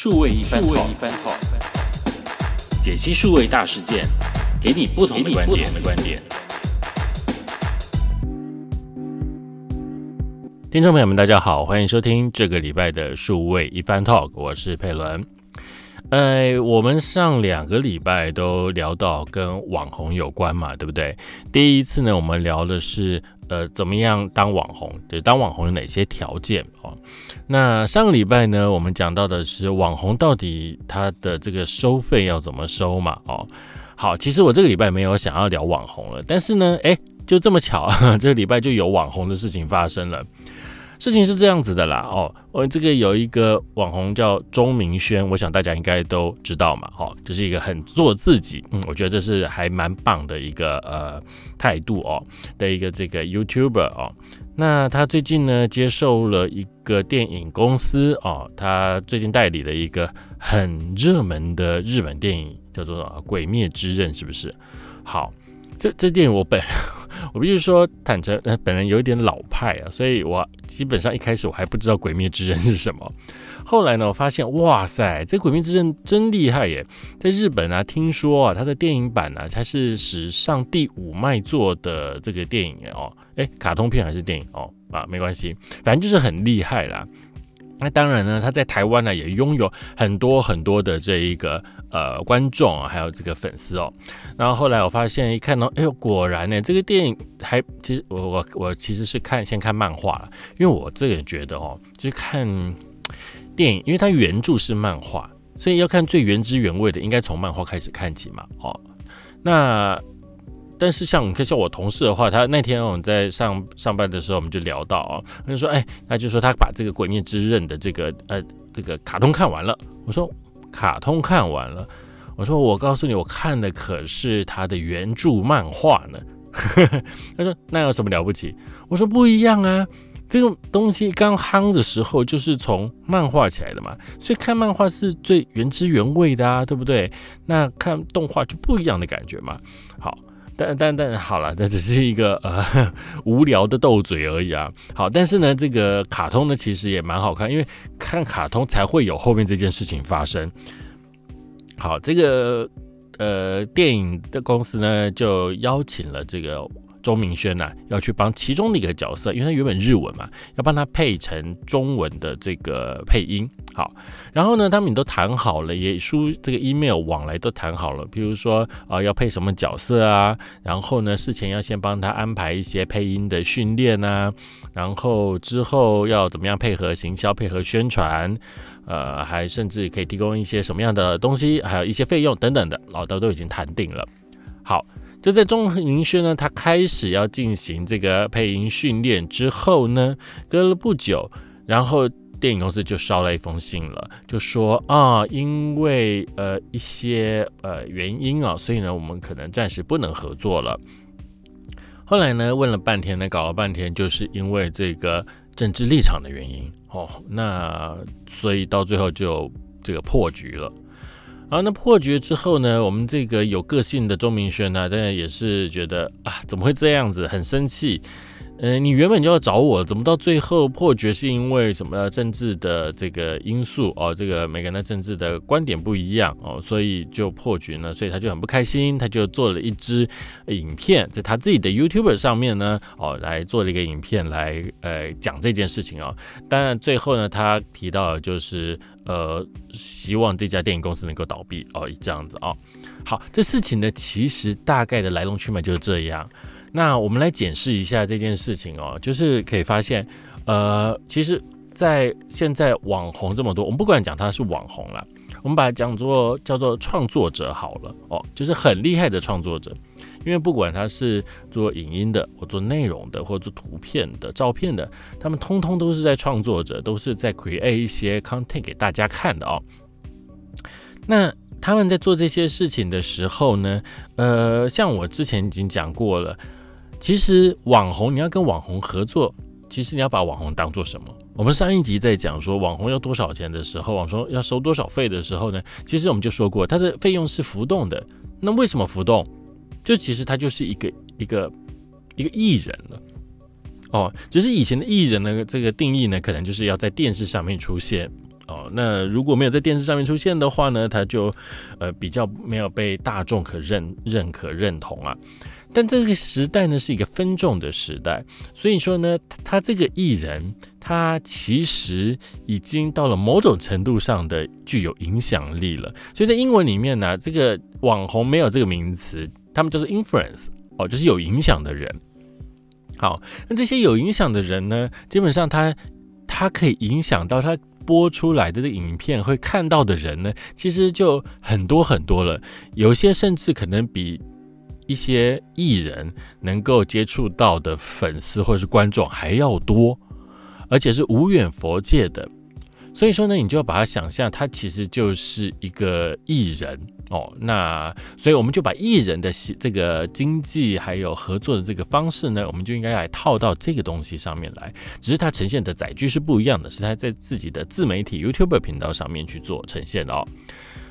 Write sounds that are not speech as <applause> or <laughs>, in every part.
数位一番 talk，解析数位大事件，给你不同的观点。的观点。听众朋友们，大家好，欢迎收听这个礼拜的数位一番 talk，我是佩伦。呃，我们上两个礼拜都聊到跟网红有关嘛，对不对？第一次呢，我们聊的是呃，怎么样当网红，对，当网红有哪些条件哦？那上个礼拜呢，我们讲到的是网红到底他的这个收费要怎么收嘛？哦，好，其实我这个礼拜没有想要聊网红了，但是呢，哎，就这么巧，<laughs> 这个礼拜就有网红的事情发生了。事情是这样子的啦，哦，我这个有一个网红叫钟明轩，我想大家应该都知道嘛，哦，就是一个很做自己，嗯，我觉得这是还蛮棒的一个呃态度哦的一个这个 YouTuber 哦。那他最近呢接受了一个电影公司哦，他最近代理了一个很热门的日本电影，叫做《鬼灭之刃》，是不是？好，这这电影我本。我必须说，坦诚，呃，本人有一点老派啊，所以我基本上一开始我还不知道《鬼灭之刃》是什么。后来呢，我发现，哇塞，这《鬼灭之刃》真厉害耶！在日本啊，听说啊，它的电影版呢，它是史上第五卖座的这个电影哦。哎，卡通片还是电影哦？啊，没关系，反正就是很厉害啦。那当然呢，他在台湾呢也拥有很多很多的这一个。呃，观众啊，还有这个粉丝哦，然后后来我发现一看到，哎呦，果然呢，这个电影还其实我我我其实是看先看漫画了，因为我这个觉得哦，就是看电影，因为它原著是漫画，所以要看最原汁原味的，应该从漫画开始看起嘛。哦，那但是像你看，像我同事的话，他那天我们在上上班的时候，我们就聊到啊，他就说，哎，他就说他把这个《鬼灭之刃》的这个呃这个卡通看完了，我说。卡通看完了，我说我告诉你，我看的可是他的原著漫画呢。<laughs> 他说那有什么了不起？我说不一样啊，这种东西刚夯的时候就是从漫画起来的嘛，所以看漫画是最原汁原味的啊，对不对？那看动画就不一样的感觉嘛。好，但但但好了，这只是一个呃 <laughs> 无聊的斗嘴而已啊。好，但是呢，这个卡通呢其实也蛮好看，因为看卡通才会有后面这件事情发生。好，这个呃电影的公司呢，就邀请了这个周明轩呐，要去帮其中的一个角色，因为他原本日文嘛，要帮他配成中文的这个配音。好，然后呢，他们都谈好了，也书这个 email 往来都谈好了，比如说啊要配什么角色啊，然后呢事前要先帮他安排一些配音的训练啊，然后之后要怎么样配合行销、配合宣传。呃，还甚至可以提供一些什么样的东西，还有一些费用等等的，老都都已经谈定了。好，就在钟明轩呢，他开始要进行这个配音训练之后呢，隔了不久，然后电影公司就捎来一封信了，就说啊，因为呃一些呃原因啊，所以呢，我们可能暂时不能合作了。后来呢，问了半天呢，搞了半天，就是因为这个。政治立场的原因哦，那所以到最后就这个破局了。啊，那破局之后呢，我们这个有个性的钟明轩呢，当然也是觉得啊，怎么会这样子，很生气。嗯，你原本就要找我，怎么到最后破局是因为什么政治的这个因素哦？这个每个人的政治的观点不一样哦，所以就破局呢，所以他就很不开心，他就做了一支影片，在他自己的 YouTube 上面呢，哦，来做了一个影片来呃讲这件事情哦。当然最后呢，他提到就是呃希望这家电影公司能够倒闭哦，这样子哦。好，这事情呢，其实大概的来龙去脉就是这样。那我们来检视一下这件事情哦，就是可以发现，呃，其实，在现在网红这么多，我们不管讲他是网红了，我们把它讲做叫做创作者好了哦，就是很厉害的创作者，因为不管他是做影音的，或做内容的，或做图片的、照片的，他们通通都是在创作者，都是在 create 一些 content 给大家看的哦。那他们在做这些事情的时候呢，呃，像我之前已经讲过了。其实网红，你要跟网红合作，其实你要把网红当做什么？我们上一集在讲说网红要多少钱的时候，网红要收多少费的时候呢？其实我们就说过，它的费用是浮动的。那为什么浮动？就其实他就是一个一个一个艺人了。哦，只是以前的艺人呢，这个定义呢，可能就是要在电视上面出现。哦。那如果没有在电视上面出现的话呢，他就呃比较没有被大众可认认可认同啊。但这个时代呢是一个分众的时代，所以说呢，他这个艺人他其实已经到了某种程度上的具有影响力了。所以在英文里面呢，这个网红没有这个名词，他们叫做 influence 哦，就是有影响的人。好，那这些有影响的人呢，基本上他他可以影响到他播出来的影片会看到的人呢，其实就很多很多了。有些甚至可能比一些艺人能够接触到的粉丝或者是观众还要多，而且是无远佛界的。所以说呢，你就要把它想象，他其实就是一个艺人哦。那所以我们就把艺人的这个经济还有合作的这个方式呢，我们就应该来套到这个东西上面来。只是它呈现的载具是不一样的，是他在自己的自媒体 YouTube 频道上面去做呈现的哦。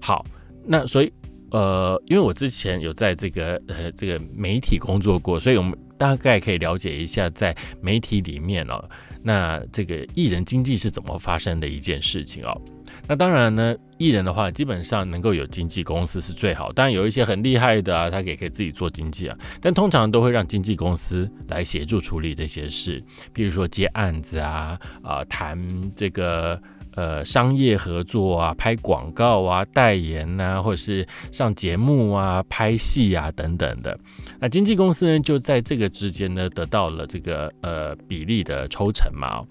好，那所以呃，因为我之前有在这个呃这个媒体工作过，所以我们大概可以了解一下在媒体里面哦。那这个艺人经济是怎么发生的一件事情哦？那当然呢，艺人的话基本上能够有经纪公司是最好。当然有一些很厉害的啊，他也可以自己做经纪啊，但通常都会让经纪公司来协助处理这些事，比如说接案子啊，啊谈这个。呃，商业合作啊，拍广告啊，代言呐，或者是上节目啊，拍戏啊等等的。那经纪公司呢，就在这个之间呢，得到了这个呃比例的抽成嘛。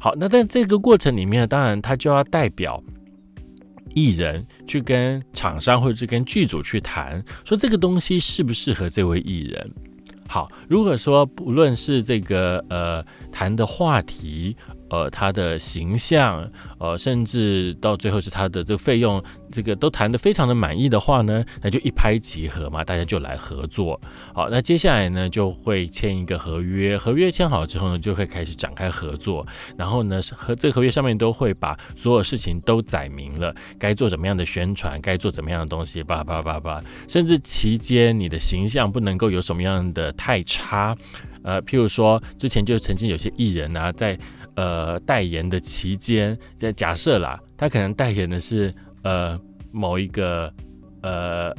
好，那在这个过程里面，当然他就要代表艺人去跟厂商或者是跟剧组去谈，说这个东西适不适合这位艺人。好，如果说不论是这个呃谈的话题。呃，他的形象，呃，甚至到最后是他的这个费用，这个都谈得非常的满意的话呢，那就一拍即合嘛，大家就来合作。好，那接下来呢，就会签一个合约，合约签好之后呢，就会开始展开合作。然后呢，和这个合约上面都会把所有事情都载明了，该做怎么样的宣传，该做怎么样的东西，叭叭叭叭，甚至期间你的形象不能够有什么样的太差。呃，譬如说之前就曾经有些艺人啊，在呃，代言的期间，在假设啦，他可能代言的是呃某一个呃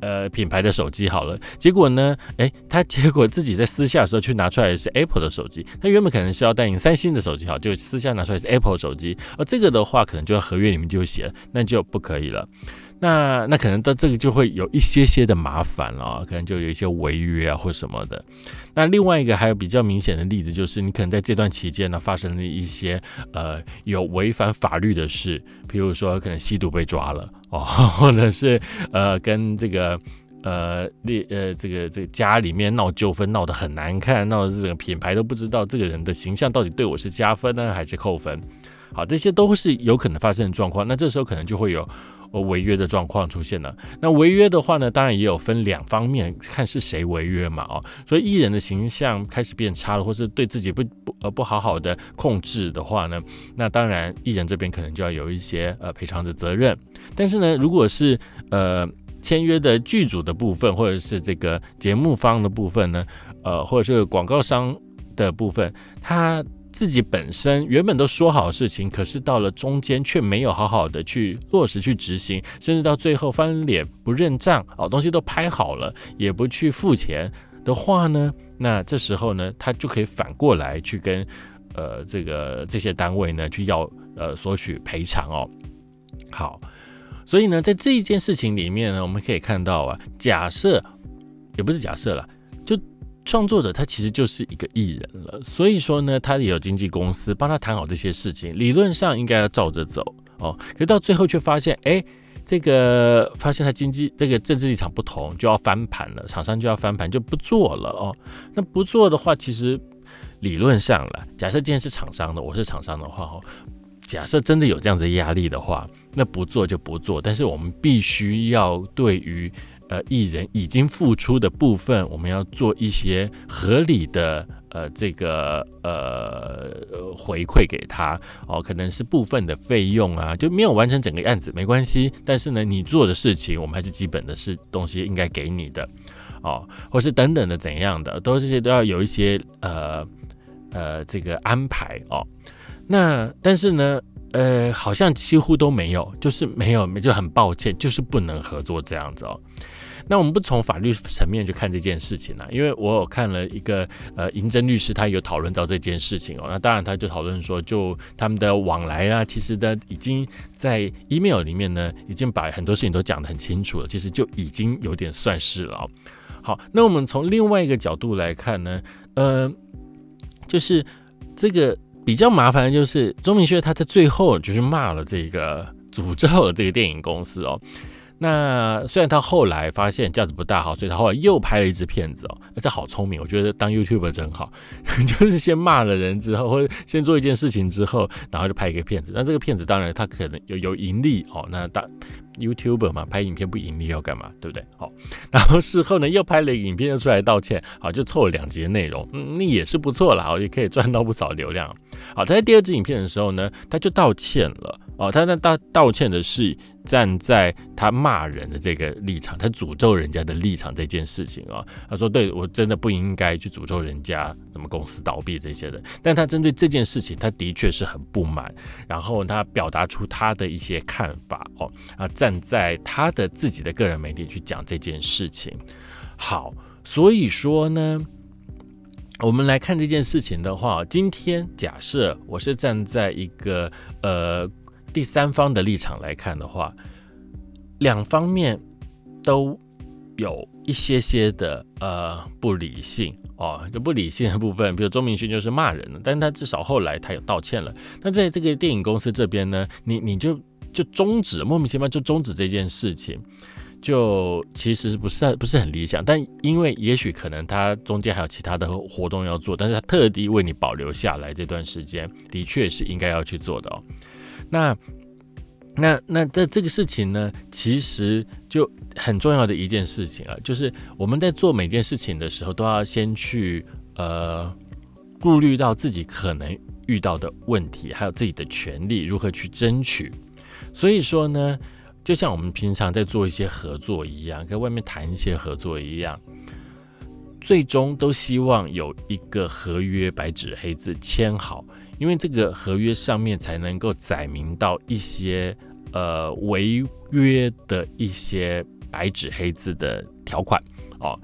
呃品牌的手机好了，结果呢，哎，他结果自己在私下的时候去拿出来的是 Apple 的手机，他原本可能是要代言三星的手机，好，就私下拿出来是 Apple 手机，而这个的话，可能就在合约里面就会写了，那就不可以了。那那可能到这个就会有一些些的麻烦了，可能就有一些违约啊或什么的。那另外一个还有比较明显的例子，就是你可能在这段期间呢发生了一些呃有违反法律的事，比如说可能吸毒被抓了哦，<laughs> 或者是呃跟这个呃列呃这个这个家里面闹纠纷闹得很难看，闹的这个品牌都不知道这个人的形象到底对我是加分呢还是扣分。好，这些都是有可能发生的状况。那这时候可能就会有。呃，违约的状况出现了。那违约的话呢，当然也有分两方面，看是谁违约嘛。哦，所以艺人的形象开始变差了，或是对自己不不呃不好好的控制的话呢，那当然艺人这边可能就要有一些呃赔偿的责任。但是呢，如果是呃签约的剧组的部分，或者是这个节目方的部分呢，呃，或者是广告商的部分，他。自己本身原本都说好事情，可是到了中间却没有好好的去落实去执行，甚至到最后翻脸不认账，哦，东西都拍好了也不去付钱的话呢，那这时候呢，他就可以反过来去跟呃这个这些单位呢去要呃索取赔偿哦。好，所以呢，在这一件事情里面呢，我们可以看到啊，假设也不是假设了。创作者他其实就是一个艺人了，所以说呢，他也有经纪公司帮他谈好这些事情，理论上应该要照着走哦。可到最后却发现，哎，这个发现他经济这个政治立场不同，就要翻盘了，厂商就要翻盘，就不做了哦。那不做的话，其实理论上了，假设今天是厂商的，我是厂商的话，哦，假设真的有这样子压力的话，那不做就不做，但是我们必须要对于。呃，艺人已经付出的部分，我们要做一些合理的呃这个呃回馈给他。哦，可能是部分的费用啊，就没有完成整个案子没关系，但是呢，你做的事情我们还是基本的是东西应该给你的。哦，或是等等的怎样的，都这些都要有一些呃呃这个安排。哦。那但是呢，呃，好像几乎都没有，就是没有，就很抱歉，就是不能合作这样子哦。那我们不从法律层面去看这件事情呢？因为我有看了一个呃，银针律师，他有讨论到这件事情哦。那当然，他就讨论说，就他们的往来啊，其实呢，已经在 email 里面呢，已经把很多事情都讲得很清楚了。其实就已经有点算是了。好，那我们从另外一个角度来看呢，呃，就是这个比较麻烦的就是钟明轩他在最后就是骂了这个诅咒了这个电影公司哦。那虽然他后来发现价值不大好，所以他后来又拍了一支片子哦，而且好聪明，我觉得当 YouTuber 真好，<laughs> 就是先骂了人之后，或者先做一件事情之后，然后就拍一个片子。那这个片子当然他可能有有盈利哦，那当 YouTuber 嘛，拍影片不盈利要干嘛，对不对？好，<laughs> 然后事后呢又拍了影片又出来道歉，好就凑了两集的内容，嗯，那也是不错啦，也可以赚到不少流量。好，他在第二支影片的时候呢，他就道歉了哦，他那道道歉的是。站在他骂人的这个立场，他诅咒人家的立场这件事情啊，他说：“对我真的不应该去诅咒人家什么公司倒闭这些的。”但他针对这件事情，他的确是很不满，然后他表达出他的一些看法哦，啊，站在他的自己的个人媒体去讲这件事情。好，所以说呢，我们来看这件事情的话，今天假设我是站在一个呃。第三方的立场来看的话，两方面都有一些些的呃不理性哦，就不理性的部分，比如周明勋就是骂人了，但他至少后来他有道歉了。那在这个电影公司这边呢，你你就就终止，莫名其妙就终止这件事情，就其实不是不是很理想。但因为也许可能他中间还有其他的活动要做，但是他特地为你保留下来这段时间，的确是应该要去做的哦。那那那这这个事情呢，其实就很重要的一件事情了，就是我们在做每件事情的时候，都要先去呃顾虑到自己可能遇到的问题，还有自己的权利如何去争取。所以说呢，就像我们平常在做一些合作一样，跟外面谈一些合作一样，最终都希望有一个合约白纸黑字签好。因为这个合约上面才能够载明到一些呃违约的一些白纸黑字的条款哦，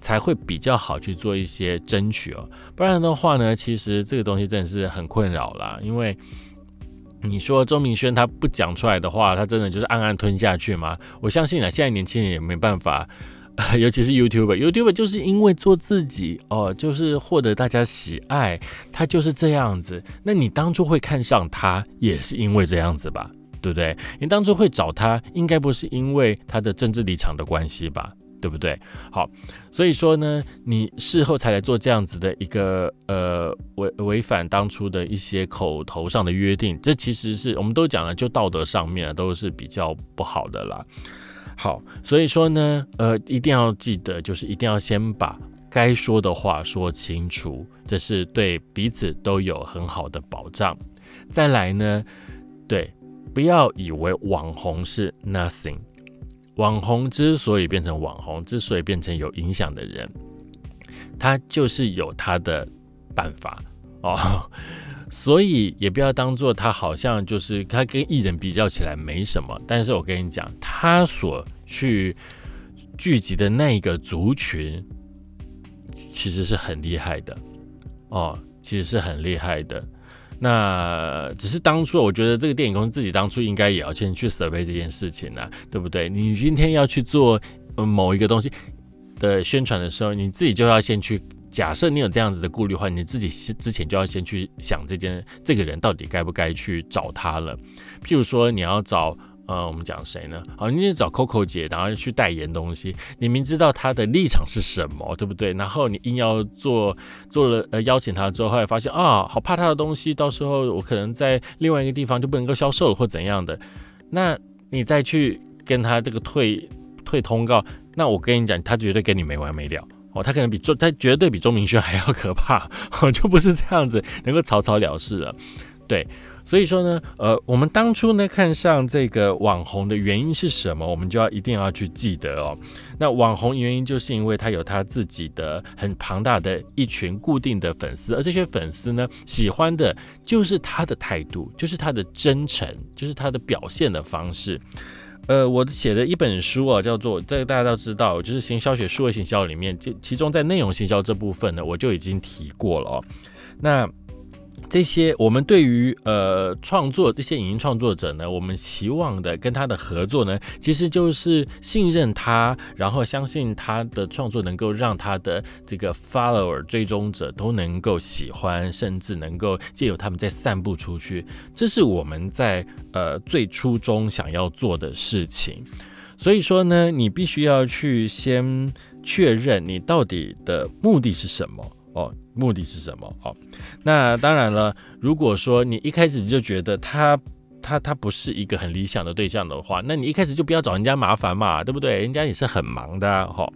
才会比较好去做一些争取哦。不然的话呢，其实这个东西真的是很困扰啦。因为你说周明轩他不讲出来的话，他真的就是暗暗吞下去吗？我相信啊，现在年轻人也没办法。<laughs> 尤其是 YouTube，YouTube 就是因为做自己哦，就是获得大家喜爱，他就是这样子。那你当初会看上他，也是因为这样子吧？对不对？你当初会找他，应该不是因为他的政治立场的关系吧？对不对？好，所以说呢，你事后才来做这样子的一个呃违违反当初的一些口头上的约定，这其实是我们都讲了，就道德上面都是比较不好的啦。好，所以说呢，呃，一定要记得，就是一定要先把该说的话说清楚，这是对彼此都有很好的保障。再来呢，对，不要以为网红是 nothing，网红之所以变成网红，之所以变成有影响的人，他就是有他的办法哦。所以也不要当做他好像就是他跟艺人比较起来没什么，但是我跟你讲，他所去聚集的那个族群，其实是很厉害的哦，其实是很厉害的。那只是当初我觉得这个电影公司自己当初应该也要先去 survey 这件事情呢，对不对？你今天要去做某一个东西的宣传的时候，你自己就要先去。假设你有这样子的顾虑的话，你自己之前就要先去想这件这个人到底该不该去找他了。譬如说你要找呃，我们讲谁呢？好，你去找 Coco 姐，然后去代言东西，你明知道她的立场是什么，对不对？然后你硬要做做了呃邀请他之后，后来发现啊，好怕他的东西到时候我可能在另外一个地方就不能够销售了或怎样的，那你再去跟他这个退退通告，那我跟你讲，他绝对跟你没完没了。哦，他可能比周，他绝对比周明轩还要可怕，哦，就不是这样子能够草草了事了，对，所以说呢，呃，我们当初呢看上这个网红的原因是什么？我们就要一定要去记得哦。那网红原因就是因为他有他自己的很庞大的一群固定的粉丝，而这些粉丝呢喜欢的就是他的态度，就是他的真诚，就是他的表现的方式。呃，我写的一本书啊，叫做这个大家都知道，就是行销学、数位行销里面，就其中在内容行销这部分呢，我就已经提过了哦。那这些我们对于呃创作这些影音创作者呢，我们期望的跟他的合作呢，其实就是信任他，然后相信他的创作能够让他的这个 follower 追踪者都能够喜欢，甚至能够借由他们再散布出去。这是我们在呃最初中想要做的事情。所以说呢，你必须要去先确认你到底的目的是什么哦。目的是什么？好，那当然了。如果说你一开始就觉得他他他不是一个很理想的对象的话，那你一开始就不要找人家麻烦嘛，对不对？人家也是很忙的，哈。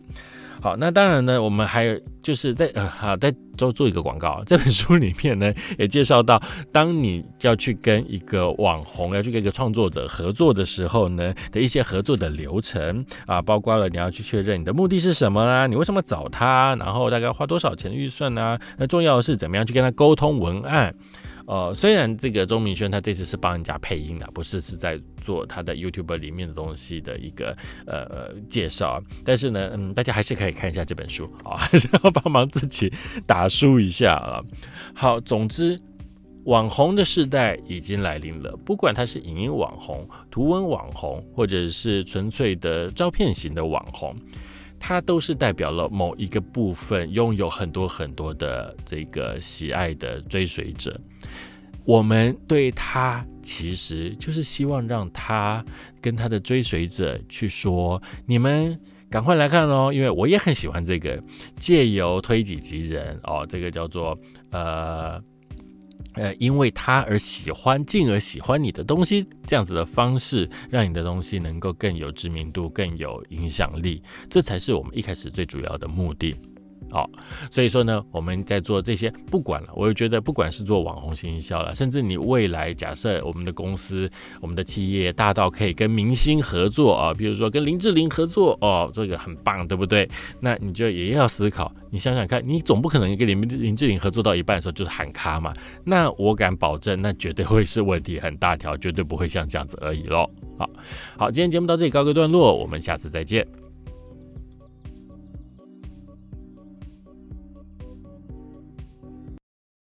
好，那当然呢，我们还有就是在呃，好，在做做一个广告。这本书里面呢，<laughs> 也介绍到，当你要去跟一个网红，要去跟一个创作者合作的时候呢，的一些合作的流程啊，包括了你要去确认你的目的是什么啦，你为什么找他，然后大概花多少钱的预算呢？那重要的是怎么样去跟他沟通文案。呃，虽然这个钟明轩他这次是帮人家配音的，不是是在做他的 YouTube 里面的东西的一个呃介绍，但是呢，嗯，大家还是可以看一下这本书啊，还是要帮忙自己打书一下啊。好，总之，网红的时代已经来临了，不管他是影音网红、图文网红，或者是纯粹的照片型的网红。它都是代表了某一个部分拥有很多很多的这个喜爱的追随者，我们对他其实就是希望让他跟他的追随者去说：你们赶快来看哦，因为我也很喜欢这个，借由推己及人哦，这个叫做呃。呃，因为他而喜欢，进而喜欢你的东西，这样子的方式，让你的东西能够更有知名度，更有影响力，这才是我们一开始最主要的目的。好，所以说呢，我们在做这些，不管了，我就觉得，不管是做网红营销了，甚至你未来假设我们的公司、我们的企业大到可以跟明星合作啊，比如说跟林志玲合作哦，这个很棒，对不对？那你就也要思考，你想想看，你总不可能跟林林志玲合作到一半的时候就是喊卡嘛？那我敢保证，那绝对会是问题很大条，绝对不会像这样子而已喽。好，好，今天节目到这里告个段落，我们下次再见。